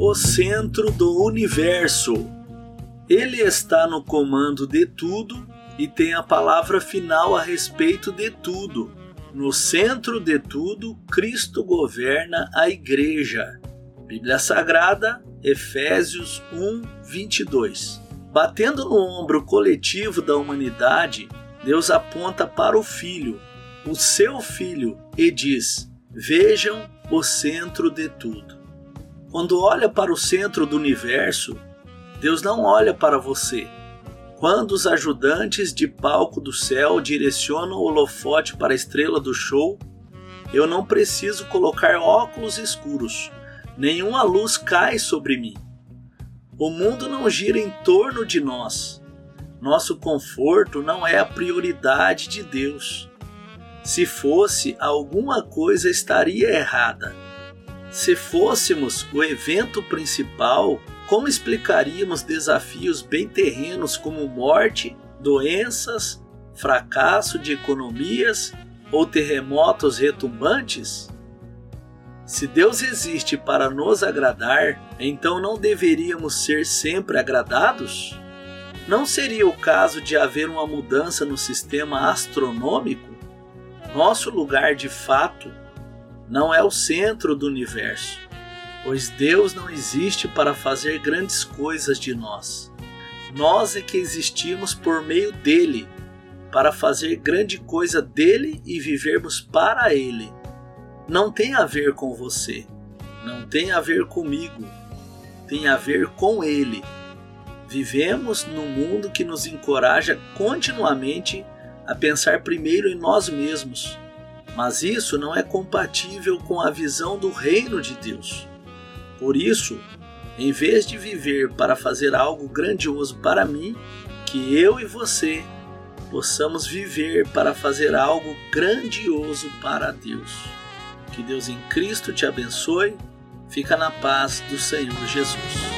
o centro do universo. Ele está no comando de tudo e tem a palavra final a respeito de tudo. No centro de tudo, Cristo governa a igreja. Bíblia Sagrada, Efésios 1, 22. Batendo no ombro coletivo da humanidade, Deus aponta para o Filho, o seu Filho, e diz: Vejam o centro de tudo. Quando olha para o centro do universo, Deus não olha para você. Quando os ajudantes de palco do céu direcionam o holofote para a estrela do show, eu não preciso colocar óculos escuros. Nenhuma luz cai sobre mim. O mundo não gira em torno de nós. Nosso conforto não é a prioridade de Deus. Se fosse, alguma coisa estaria errada. Se fôssemos o evento principal, como explicaríamos desafios bem terrenos como morte, doenças, fracasso de economias ou terremotos retumbantes? Se Deus existe para nos agradar, então não deveríamos ser sempre agradados? Não seria o caso de haver uma mudança no sistema astronômico? Nosso lugar de fato não é o centro do universo, pois Deus não existe para fazer grandes coisas de nós. Nós é que existimos por meio dele, para fazer grande coisa dele e vivermos para ele. Não tem a ver com você, não tem a ver comigo, tem a ver com ele. Vivemos num mundo que nos encoraja continuamente a pensar primeiro em nós mesmos mas isso não é compatível com a visão do reino de Deus. Por isso, em vez de viver para fazer algo grandioso para mim, que eu e você possamos viver para fazer algo grandioso para Deus. Que Deus em Cristo te abençoe. Fica na paz do Senhor Jesus.